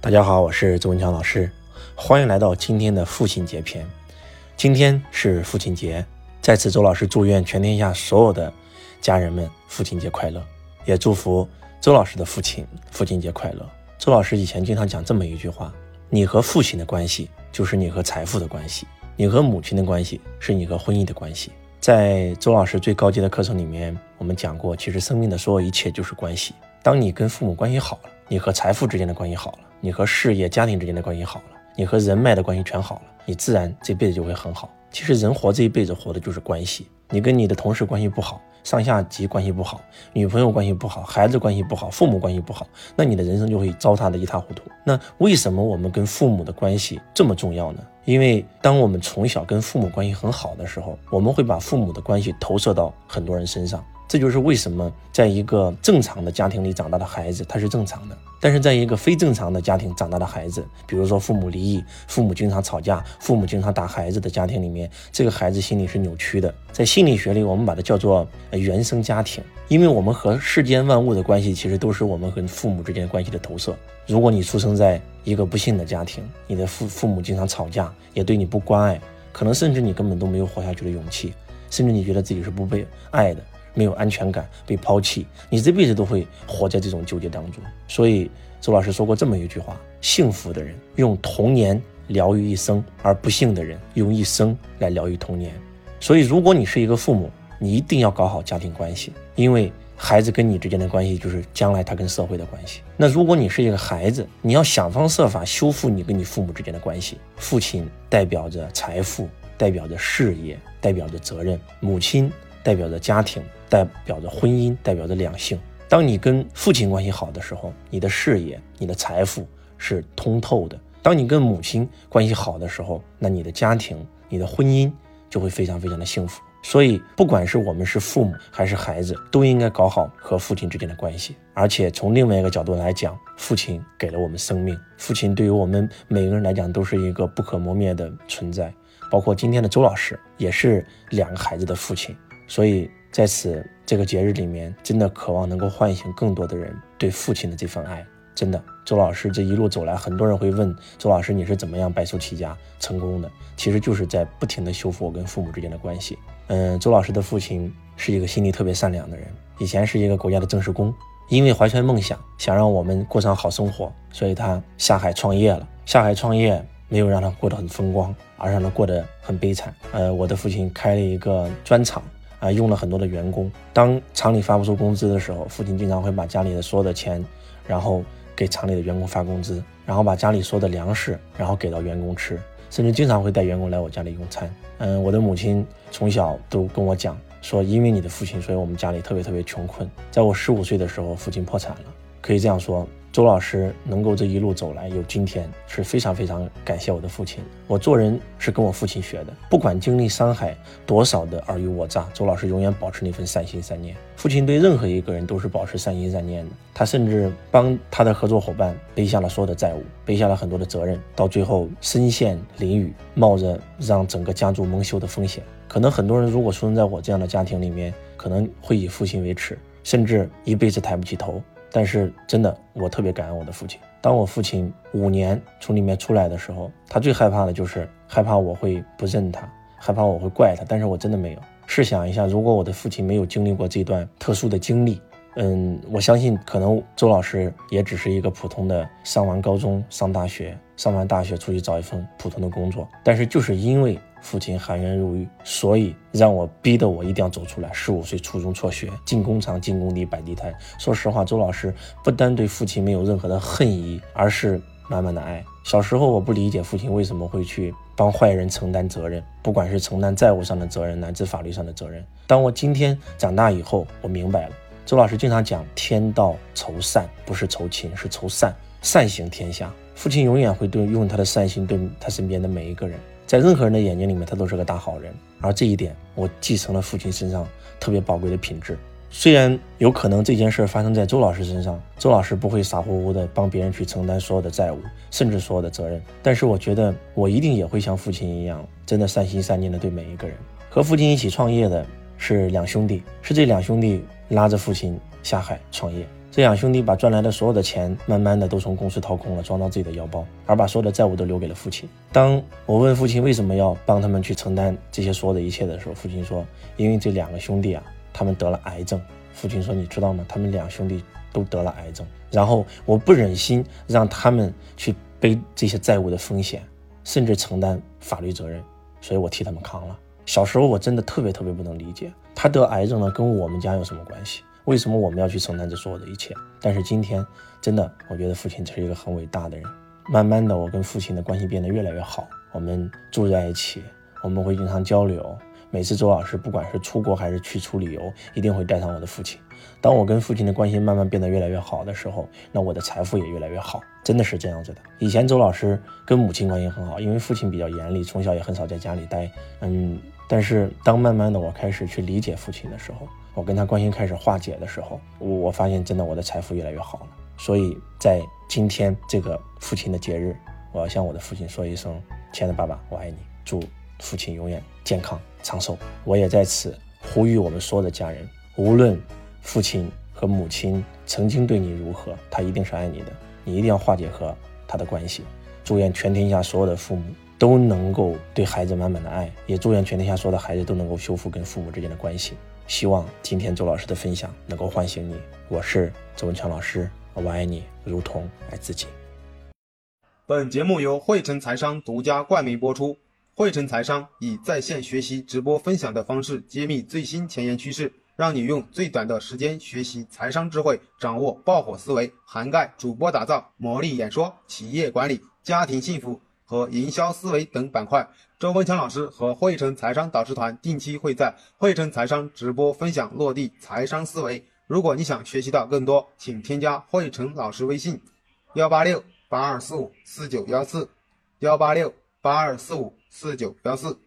大家好，我是周文强老师，欢迎来到今天的父亲节篇。今天是父亲节，在此周老师祝愿全天下所有的家人们父亲节快乐，也祝福周老师的父亲父亲节快乐。周老师以前经常讲这么一句话：你和父亲的关系就是你和财富的关系，你和母亲的关系是你和婚姻的关系。在周老师最高级的课程里面，我们讲过，其实生命的所有一切就是关系。当你跟父母关系好了，你和财富之间的关系好了。你和事业、家庭之间的关系好了，你和人脉的关系全好了，你自然这辈子就会很好。其实人活这一辈子活的就是关系。你跟你的同事关系不好，上下级关系不好，女朋友关系不好，孩子关系不好，父母关系不好，那你的人生就会糟蹋的一塌糊涂。那为什么我们跟父母的关系这么重要呢？因为当我们从小跟父母关系很好的时候，我们会把父母的关系投射到很多人身上。这就是为什么在一个正常的家庭里长大的孩子他是正常的，但是在一个非正常的家庭长大的孩子，比如说父母离异、父母经常吵架、父母经常打孩子的家庭里面，这个孩子心理是扭曲的。在心理学里，我们把它叫做原生家庭，因为我们和世间万物的关系其实都是我们和父母之间关系的投射。如果你出生在一个不幸的家庭，你的父父母经常吵架，也对你不关爱，可能甚至你根本都没有活下去的勇气，甚至你觉得自己是不被爱的。没有安全感，被抛弃，你这辈子都会活在这种纠结当中。所以周老师说过这么一句话：幸福的人用童年疗愈一生，而不幸的人用一生来疗愈童年。所以，如果你是一个父母，你一定要搞好家庭关系，因为孩子跟你之间的关系就是将来他跟社会的关系。那如果你是一个孩子，你要想方设法修复你跟你父母之间的关系。父亲代表着财富，代表着事业，代表着责任；母亲代表着家庭。代表着婚姻，代表着两性。当你跟父亲关系好的时候，你的事业、你的财富是通透的；当你跟母亲关系好的时候，那你的家庭、你的婚姻就会非常非常的幸福。所以，不管是我们是父母还是孩子，都应该搞好和父亲之间的关系。而且，从另外一个角度来讲，父亲给了我们生命，父亲对于我们每个人来讲都是一个不可磨灭的存在。包括今天的周老师，也是两个孩子的父亲。所以。在此这个节日里面，真的渴望能够唤醒更多的人对父亲的这份爱。真的，周老师这一路走来，很多人会问周老师你是怎么样白手起家成功的？其实就是在不停的修复我跟父母之间的关系。嗯，周老师的父亲是一个心地特别善良的人，以前是一个国家的正式工，因为怀揣梦想，想让我们过上好生活，所以他下海创业了。下海创业没有让他过得很风光，而让他过得很悲惨。呃，我的父亲开了一个砖厂。啊，用了很多的员工。当厂里发不出工资的时候，父亲经常会把家里的所有的钱，然后给厂里的员工发工资，然后把家里所有的粮食，然后给到员工吃，甚至经常会带员工来我家里用餐。嗯，我的母亲从小都跟我讲说，因为你的父亲，所以我们家里特别特别穷困。在我十五岁的时候，父亲破产了，可以这样说。周老师能够这一路走来有今天，是非常非常感谢我的父亲。我做人是跟我父亲学的，不管经历伤害多少的尔虞我诈，周老师永远保持那份善心善念。父亲对任何一个人都是保持善心善念的，他甚至帮他的合作伙伴背下了所有的债务，背下了很多的责任，到最后身陷囹圄，冒着让整个家族蒙羞的风险。可能很多人如果出生在我这样的家庭里面，可能会以父亲为耻，甚至一辈子抬不起头。但是真的，我特别感恩我的父亲。当我父亲五年从里面出来的时候，他最害怕的就是害怕我会不认他，害怕我会怪他。但是我真的没有。试想一下，如果我的父亲没有经历过这段特殊的经历，嗯，我相信可能周老师也只是一个普通的上完高中、上大学、上完大学出去找一份普通的工作。但是就是因为。父亲含冤入狱，所以让我逼得我一定要走出来。十五岁初中辍学，进工厂、进工地、摆地摊。说实话，周老师不单对父亲没有任何的恨意，而是满满的爱。小时候我不理解父亲为什么会去帮坏人承担责任，不管是承担债务上的责任，乃至法律上的责任。当我今天长大以后，我明白了。周老师经常讲：“天道酬善，不是酬勤，是酬善，善行天下。”父亲永远会对用他的善心对他身边的每一个人。在任何人的眼睛里面，他都是个大好人，而这一点我继承了父亲身上特别宝贵的品质。虽然有可能这件事发生在周老师身上，周老师不会傻乎乎的帮别人去承担所有的债务，甚至所有的责任，但是我觉得我一定也会像父亲一样，真的善心善念的对每一个人。和父亲一起创业的是两兄弟，是这两兄弟拉着父亲下海创业。这两兄弟把赚来的所有的钱，慢慢的都从公司掏空了，装到自己的腰包，而把所有的债务都留给了父亲。当我问父亲为什么要帮他们去承担这些所有的一切的时候，父亲说：“因为这两个兄弟啊，他们得了癌症。”父亲说：“你知道吗？他们两兄弟都得了癌症。然后我不忍心让他们去背这些债务的风险，甚至承担法律责任，所以我替他们扛了。小时候我真的特别特别不能理解，他得癌症了跟我们家有什么关系？”为什么我们要去承担这所有的一切？但是今天，真的，我觉得父亲是一个很伟大的人。慢慢的，我跟父亲的关系变得越来越好。我们住在一起，我们会经常交流。每次周老师不管是出国还是去出旅游，一定会带上我的父亲。当我跟父亲的关系慢慢变得越来越好的时候，那我的财富也越来越好。真的是这样子的。以前周老师跟母亲关系很好，因为父亲比较严厉，从小也很少在家里待。嗯，但是当慢慢的我开始去理解父亲的时候。我跟他关系开始化解的时候，我我发现真的我的财富越来越好了。所以在今天这个父亲的节日，我要向我的父亲说一声：亲爱的爸爸，我爱你。祝父亲永远健康长寿。我也在此呼吁我们所有的家人，无论父亲和母亲曾经对你如何，他一定是爱你的。你一定要化解和他的关系。祝愿全天下所有的父母都能够对孩子满满的爱，也祝愿全天下所有的孩子都能够修复跟父母之间的关系。希望今天周老师的分享能够唤醒你。我是周文强老师，我爱你如同爱自己。本节目由汇成财商独家冠名播出。汇成财商以在线学习、直播分享的方式揭秘最新前沿趋势，让你用最短的时间学习财商智慧，掌握爆火思维，涵盖主播打造、魔力演说、企业管理、家庭幸福。和营销思维等板块，周文强老师和汇成财商导师团定期会在汇成财商直播分享落地财商思维。如果你想学习到更多，请添加汇成老师微信：幺八六八二四五四九幺四，幺八六八二四五四九幺四。